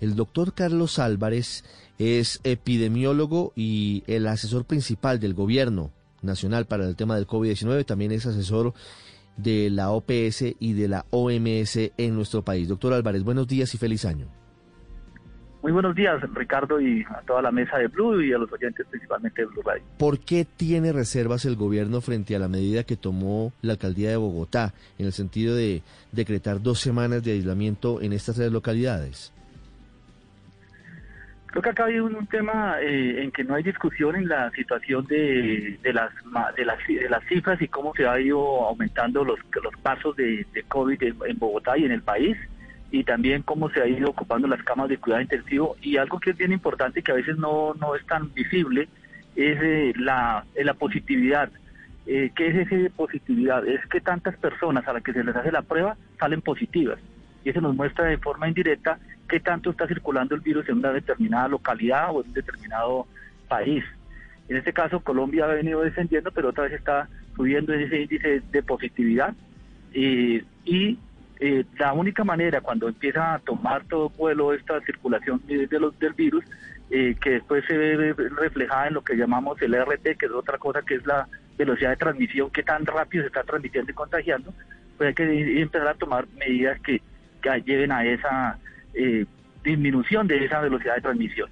El doctor Carlos Álvarez es epidemiólogo y el asesor principal del gobierno nacional para el tema del COVID-19. También es asesor de la OPS y de la OMS en nuestro país. Doctor Álvarez, buenos días y feliz año. Muy buenos días, Ricardo, y a toda la mesa de Blue y a los oyentes principalmente de Blue Radio. ¿Por qué tiene reservas el gobierno frente a la medida que tomó la alcaldía de Bogotá en el sentido de decretar dos semanas de aislamiento en estas tres localidades? Creo que acá hay un, tema eh, en que no hay discusión en la situación de, de, las, de, las, de las cifras y cómo se ha ido aumentando los, los casos de, COVID en, Bogotá y en el país y también cómo se ha ido ocupando las camas de cuidado intensivo y algo que es bien importante y que a veces no, no es tan visible es eh, la, la positividad. Eh, ¿Qué es esa positividad? Es que tantas personas a las que se les hace la prueba salen positivas y eso nos muestra de forma indirecta qué tanto está circulando el virus en una determinada localidad o en un determinado país. En este caso, Colombia ha venido descendiendo, pero otra vez está subiendo ese índice de positividad. y eh, la única manera cuando empieza a tomar todo vuelo esta circulación de, los, del virus, eh, que después se ve reflejada en lo que llamamos el RT, que es otra cosa que es la velocidad de transmisión, que tan rápido se está transmitiendo y contagiando, pues hay que empezar a tomar medidas que, que lleven a esa eh, disminución de esa velocidad de transmisión.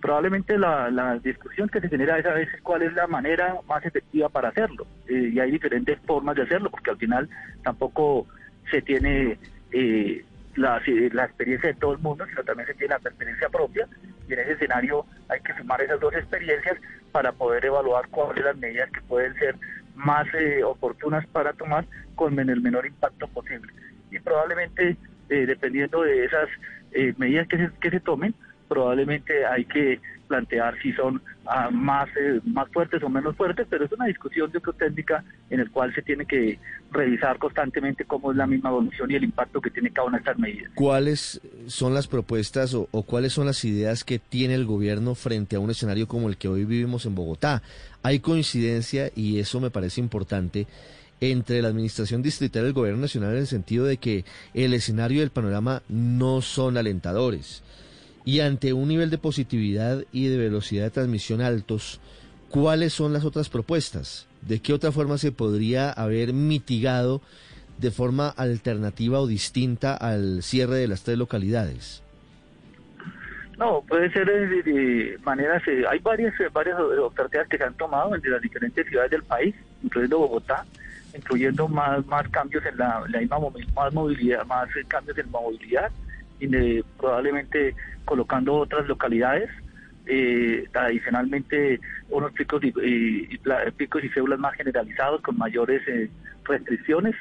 Probablemente la, discusión que se genera es a veces cuál es la manera más efectiva para hacerlo. Eh, y hay diferentes formas de hacerlo, porque al final tampoco se tiene eh, la, la experiencia de todo el mundo, sino también se tiene la experiencia propia. Y en ese escenario hay que sumar esas dos experiencias para poder evaluar cuáles son las medidas que pueden ser más oportunas para tomar con el menor impacto posible. Y probablemente eh, dependiendo de esas eh, medidas que se, que se tomen, probablemente hay que plantear si son ah, más, eh, más fuertes o menos fuertes, pero es una discusión de técnica en el cual se tiene que revisar constantemente cómo es la misma evolución y el impacto que tiene cada una de estas medidas. ¿Cuáles son las propuestas o cuáles son las ideas que tiene el gobierno frente a un escenario como el que hoy vivimos en Bogotá? Hay coincidencia y eso me parece importante entre la administración distrital y el gobierno nacional en el sentido de que el escenario y el panorama no son alentadores. Y ante un nivel de positividad y de velocidad de transmisión altos, ¿cuáles son las otras propuestas? ¿De qué otra forma se podría haber mitigado de forma alternativa o distinta al cierre de las tres localidades? No, puede ser de, maneras, eh, hay varias, varias alternativas que se han tomado en las diferentes ciudades del país, incluyendo Bogotá, incluyendo más más cambios en la, misma más movilidad, más cambios en movilidad y probablemente colocando otras localidades. Eh, adicionalmente unos picos y, picos y células más generalizados con mayores eh, restricciones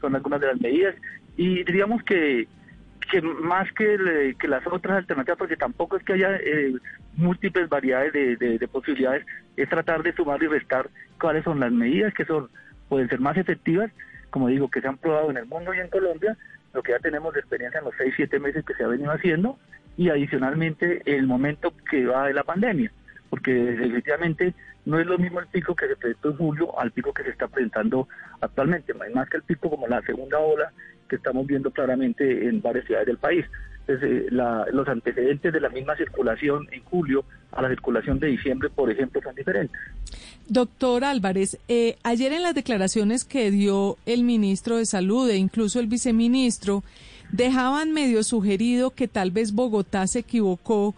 son algunas de las medidas y diríamos que que más que, que las otras alternativas porque tampoco es que haya eh, múltiples variedades de, de posibilidades es tratar de sumar y restar cuáles son las medidas que son pueden ser más efectivas, como digo, que se han probado en el mundo y en Colombia, lo que ya tenemos de experiencia en los 6, 7 meses que se ha venido haciendo, y adicionalmente el momento que va de la pandemia, porque definitivamente no es lo mismo el pico que se presentó en julio al pico que se está presentando actualmente, más que el pico como la segunda ola que estamos viendo claramente en varias ciudades del país. Entonces, los antecedentes de la misma circulación en julio a la circulación de diciembre, por ejemplo, son diferentes. Doctor Álvarez, eh, ayer en las declaraciones que dio el ministro de Salud e incluso el viceministro, dejaban medio sugerido que tal vez Bogotá se equivocó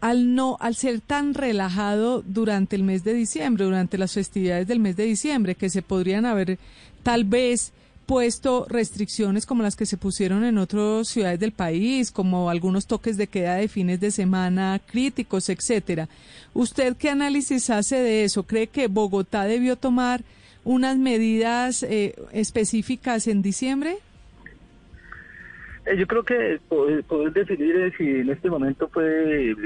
al no al ser tan relajado durante el mes de diciembre, durante las festividades del mes de diciembre, que se podrían haber tal vez puesto restricciones como las que se pusieron en otras ciudades del país, como algunos toques de queda de fines de semana críticos, etcétera. ¿Usted qué análisis hace de eso? ¿Cree que Bogotá debió tomar unas medidas eh, específicas en diciembre? Eh, yo creo que poder, decidir si en este momento fue el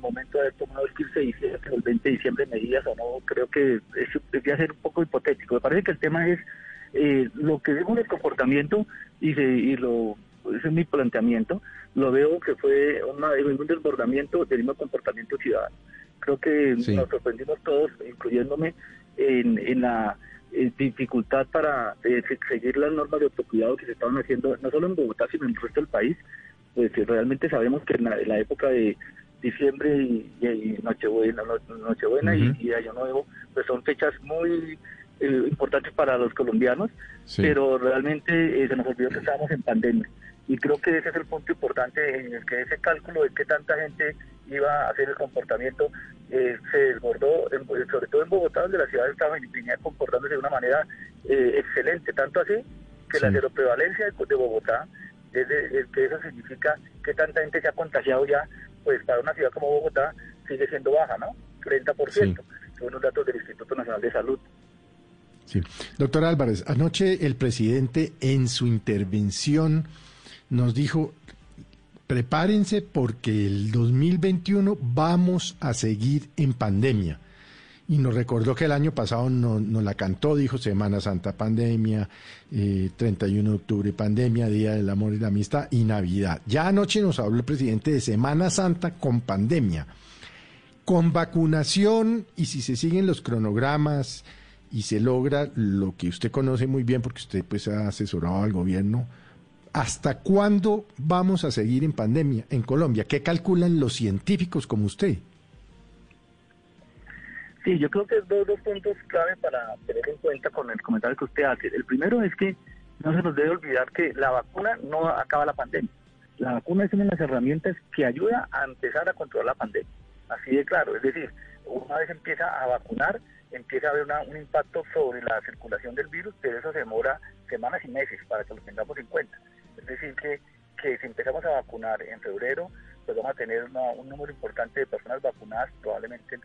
momento de tomar el 15 de diciembre el 20 de diciembre medidas o no, creo que eso debería ser un poco hipotético. Me parece que el tema es eh, lo que vemos el comportamiento y, y lo ese es mi planteamiento, lo veo que fue un desbordamiento del mismo comportamiento ciudadano. Creo que nos sorprendimos todos, incluyéndome, en, en la eh, dificultad para eh, seguir las normas de autocuidado que se estaban haciendo, no solo en Bogotá, sino en el resto del país, pues realmente sabemos que en la, época de diciembre y, Nochebuena, Nochebuena y, Año Nuevo, pues son fechas muy eh, importantes para los colombianos, pero realmente se nos olvidó que estábamos en pandemia. Y creo que ese es el punto importante en el que ese cálculo de que tanta gente iba a hacer el comportamiento eh, se desbordó, sobre todo en Bogotá, donde la ciudad estaba comportándose de una manera eh, excelente, tanto así que la cero prevalencia de Bogotá, es, que eso significa que tanta gente se ha contagiado ya, pues para una ciudad como Bogotá sigue siendo baja, ¿no? 30%, según los datos del Instituto Nacional de Salud. Sí. Doctor Álvarez, anoche el presidente en su intervención nos dijo, prepárense porque el 2021 vamos a seguir en pandemia. Y nos recordó que el año pasado nos no la cantó, dijo Semana Santa pandemia, 31 eh, de octubre pandemia, Día del Amor y la Amistad y Navidad. Ya anoche nos habló el presidente de Semana Santa con pandemia. Con vacunación y si se siguen los cronogramas y se logra lo que usted conoce muy bien porque usted pues ha asesorado al gobierno, ¿Hasta cuándo vamos a seguir en pandemia en Colombia? ¿Qué calculan los científicos como usted? Sí, yo creo que hay dos, puntos clave para tener en cuenta con el comentario que usted hace. El primero es que no se nos debe olvidar que la vacuna no acaba la pandemia. La vacuna es una de las herramientas que ayuda a empezar a controlar la pandemia. Así de claro. Es decir, una vez empieza a vacunar, empieza a haber un impacto sobre la circulación del virus, pero eso se demora semanas y meses para que lo tengamos en cuenta. Es decir, que, que si empezamos a vacunar en febrero, pues vamos a tener un número importante de personas vacunadas probablemente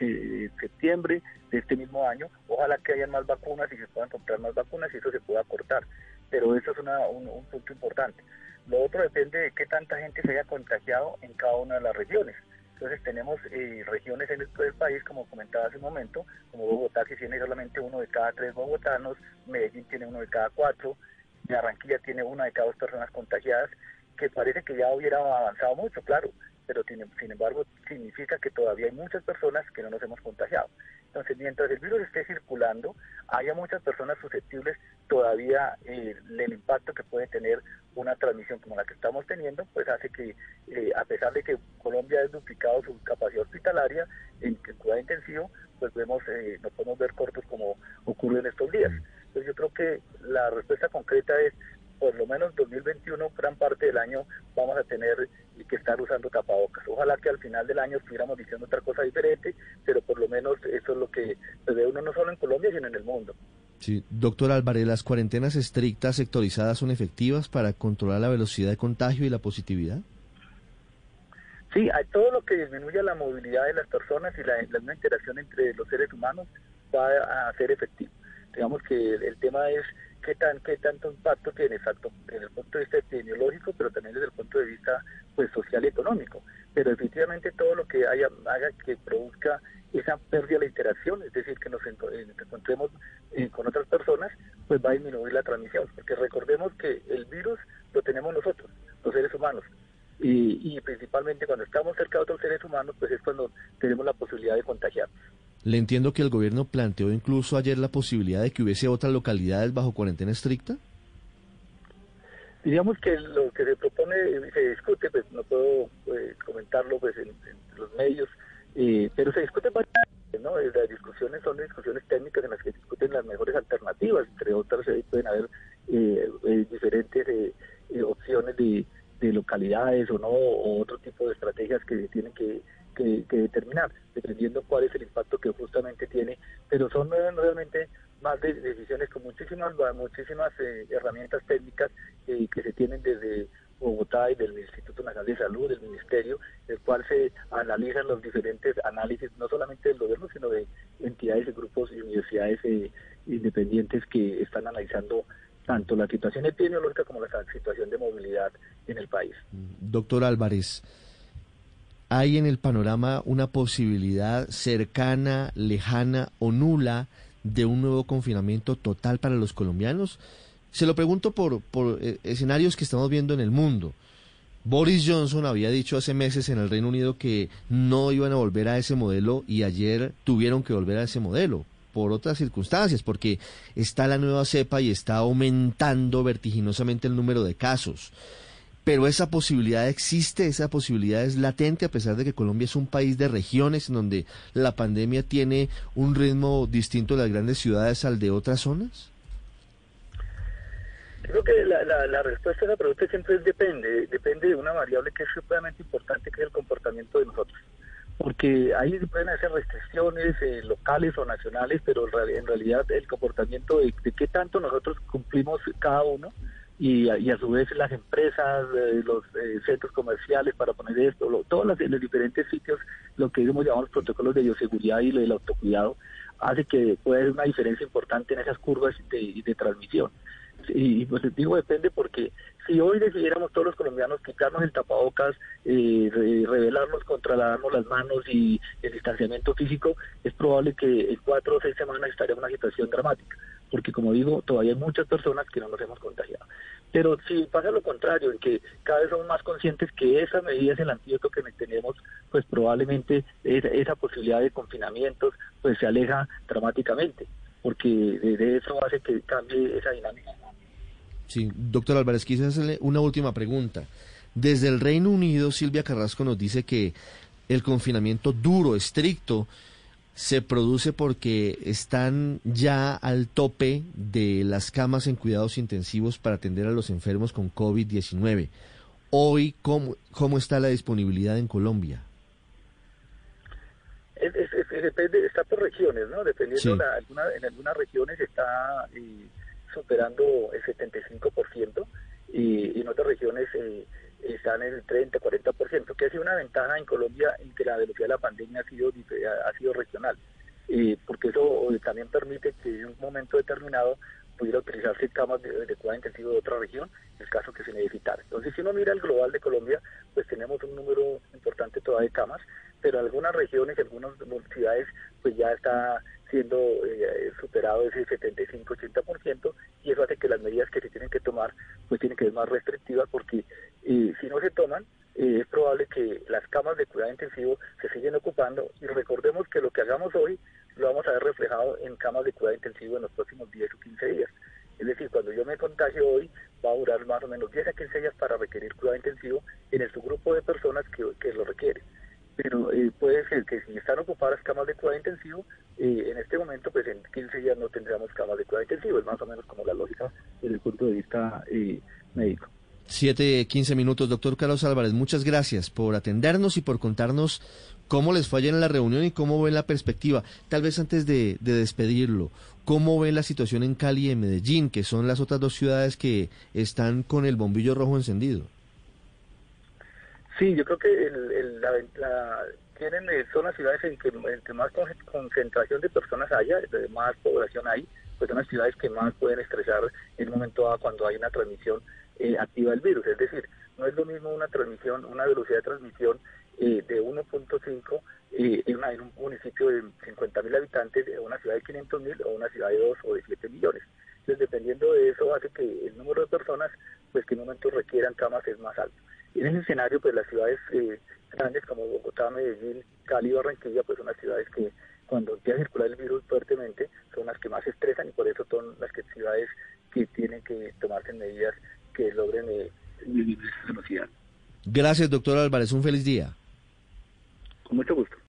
en septiembre de este mismo año. Ojalá que haya más vacunas y se puedan comprar más vacunas y eso se pueda cortar. Pero eso es un, punto importante. Lo otro depende de qué tanta gente se haya contagiado en cada una de las regiones. Entonces tenemos eh, regiones en el, país, como comentaba hace un momento, como Bogotá, que tiene solamente uno de cada tres bogotanos, Medellín tiene uno de cada cuatro, Barranquilla tiene una de cada dos personas contagiadas, que parece que ya hubiera avanzado mucho, claro, pero sin embargo significa que todavía hay muchas personas que no nos hemos contagiado. Mientras el virus esté circulando, haya muchas personas susceptibles, todavía eh, el impacto que puede tener una transmisión como la que estamos teniendo, pues hace que, eh, a pesar de que Colombia ha duplicado su capacidad hospitalaria en, en cuidado intensivo, pues vemos, eh, no podemos ver cortos como ocurre en estos días. Entonces yo creo que la respuesta concreta es, por lo menos 2021, gran parte del año vamos a tener que estar usando tapabocas. Ojalá que al final del año estuviéramos diciendo otra cosa diferente, pero por lo menos eso es lo que se ve uno no solo en Colombia, sino en el mundo. Sí, doctor Álvarez, ¿las cuarentenas estrictas sectorizadas son efectivas para controlar la velocidad de contagio y la positividad? Sí, hay todo lo que disminuya la movilidad de las personas y la, la interacción entre los seres humanos va a ser efectivo digamos que el, tema es qué tan qué tanto impacto tiene exacto desde el punto de vista epidemiológico pero también desde el punto de vista pues social y económico. Pero definitivamente todo lo que haya haga que produzca esa pérdida de la interacción es decir que nos encontremos eh, con otras personas pues va a disminuir la transmisión. Porque recordemos que el virus lo tenemos nosotros los seres humanos. Y, y principalmente cuando estamos cerca de otros seres humanos pues es cuando tenemos la posibilidad de contagiarnos le entiendo que el gobierno planteó incluso ayer la posibilidad de que hubiese otras localidades bajo cuarentena estricta. Digamos que lo que se propone y se discute, pues no puedo pues, comentarlo pues en, los medios, eh, pero se discute ¿no? Eh, las discusiones son discusiones técnicas en las que discuten las mejores alternativas, entre otras pueden haber eh, diferentes opciones de, de localidades o no, o otro tipo de estrategias que tienen que que, determinar, dependiendo cuál es el impacto que justamente tiene, pero son realmente más de decisiones con muchísimas muchísimas eh, herramientas técnicas eh, que se tienen desde Bogotá y del Instituto Nacional de Salud, del Ministerio, el cual se analizan los diferentes análisis, no solamente del gobierno, sino de entidades, grupos y universidades eh, independientes que están analizando tanto la situación epidemiológica como la situación de movilidad en el país. Doctor Álvarez, ¿Hay en el panorama una posibilidad cercana, lejana o nula de un nuevo confinamiento total para los colombianos? Se lo pregunto por, por eh, escenarios que estamos viendo en el mundo. Boris Johnson había dicho hace meses en el Reino Unido que no iban a volver a ese modelo y ayer tuvieron que volver a ese modelo por otras circunstancias, porque está la nueva cepa y está aumentando vertiginosamente el número de casos. Pero esa posibilidad existe, esa posibilidad es latente a pesar de que Colombia es un país de regiones en donde la pandemia tiene un ritmo distinto de las grandes ciudades al de otras zonas. Creo que la, respuesta a la pregunta siempre es depende, depende de una variable que es supremamente importante, que es el comportamiento de nosotros. Porque ahí pueden hacer restricciones eh, locales o nacionales, pero en realidad el comportamiento de, qué tanto nosotros cumplimos cada uno y, a su vez las empresas, eh, los eh, centros comerciales para poner esto, todos los, los, diferentes sitios, lo que digamos llamamos protocolos de bioseguridad y del autocuidado, hace que pueda haber una diferencia importante en esas curvas de, transmisión. Y pues digo depende porque si hoy decidiéramos todos los colombianos quitarnos el tapabocas, eh, revelarnos, controlarnos las manos y el distanciamiento físico, es probable que en cuatro o seis semanas estaría en una situación dramática, porque como digo, todavía hay muchas personas que no nos hemos contagiado. Pero si pasa lo contrario, en que cada vez somos más conscientes que esa medida es el antídoto que tenemos, pues probablemente esa, posibilidad de confinamientos pues se aleja dramáticamente porque de eso hace que cambie esa dinámica. Sí, doctor Álvarez, quise hacerle una última pregunta. Desde el Reino Unido, Silvia Carrasco nos dice que el confinamiento duro, estricto, se produce porque están ya al tope de las camas en cuidados intensivos para atender a los enfermos con COVID-19. Hoy, ¿cómo, ¿cómo está la disponibilidad en Colombia? depende, está por regiones, ¿no? Dependiendo, alguna, en algunas regiones está eh, superando el 75% y, en otras regiones eh, están en el 30, 40%, que ha sido una ventaja en Colombia en que la velocidad de la pandemia ha sido, ha sido regional, eh, porque eso también permite que en un momento determinado pudiera utilizarse camas de, de cuidado intensivo de otra región, en el caso que se necesitara. Entonces, si uno mira el global de Colombia, pues tenemos un número importante todavía de camas, pero algunas regiones, algunas ciudades, pues ya está siendo eh, superado ese 75-80% y eso hace que las medidas que se tienen que tomar pues tienen que ser más restrictivas porque eh, si no se toman eh, es probable que las camas de cuidado intensivo se siguen ocupando y recordemos que lo que hagamos hoy lo vamos a ver reflejado en camas de cuidado intensivo en los próximos 10 o 15 días. Es decir, cuando yo me contagio hoy, va a durar más o menos 10 a 15 días para requerir cuidado intensivo en el subgrupo de personas que, lo requieren pero eh, puede ser que si están ocupadas camas de cuidado intensivo, eh, en este momento, pues en 15 días no tendríamos camas de cuidado intensivo, es más o menos como la lógica desde el punto de vista eh, médico. Siete, quince minutos, doctor Carlos Álvarez, muchas gracias por atendernos y por contarnos cómo les fue en la reunión y cómo ven la perspectiva. Tal vez antes de, de despedirlo, ¿cómo ven la situación en Cali y en Medellín, que son las otras dos ciudades que están con el bombillo rojo encendido? Sí, yo creo que el, la, tienen, eh, son las ciudades en que, más concentración de personas haya, más población hay, pues son las ciudades que más pueden estresar en un momento dado cuando hay una transmisión eh, activa del virus. Es decir, no es lo mismo una transmisión, una velocidad de transmisión eh, de 1.5 en, en, un municipio de 50.000 habitantes, en una ciudad de 500.000 o una ciudad de 2 o de 7 millones. Entonces, dependiendo de eso, hace que el número de personas, pues que en un momento requieran camas es más alto. Y en ese escenario, pues las ciudades eh, grandes como Bogotá, Medellín, Cali, Barranquilla, pues son las ciudades que cuando empieza a circular el virus fuertemente son las que más estresan y por eso son las que ciudades que tienen que tomarse medidas que logren eh, disminuir esa velocidad. Gracias, doctor Álvarez. Un feliz día.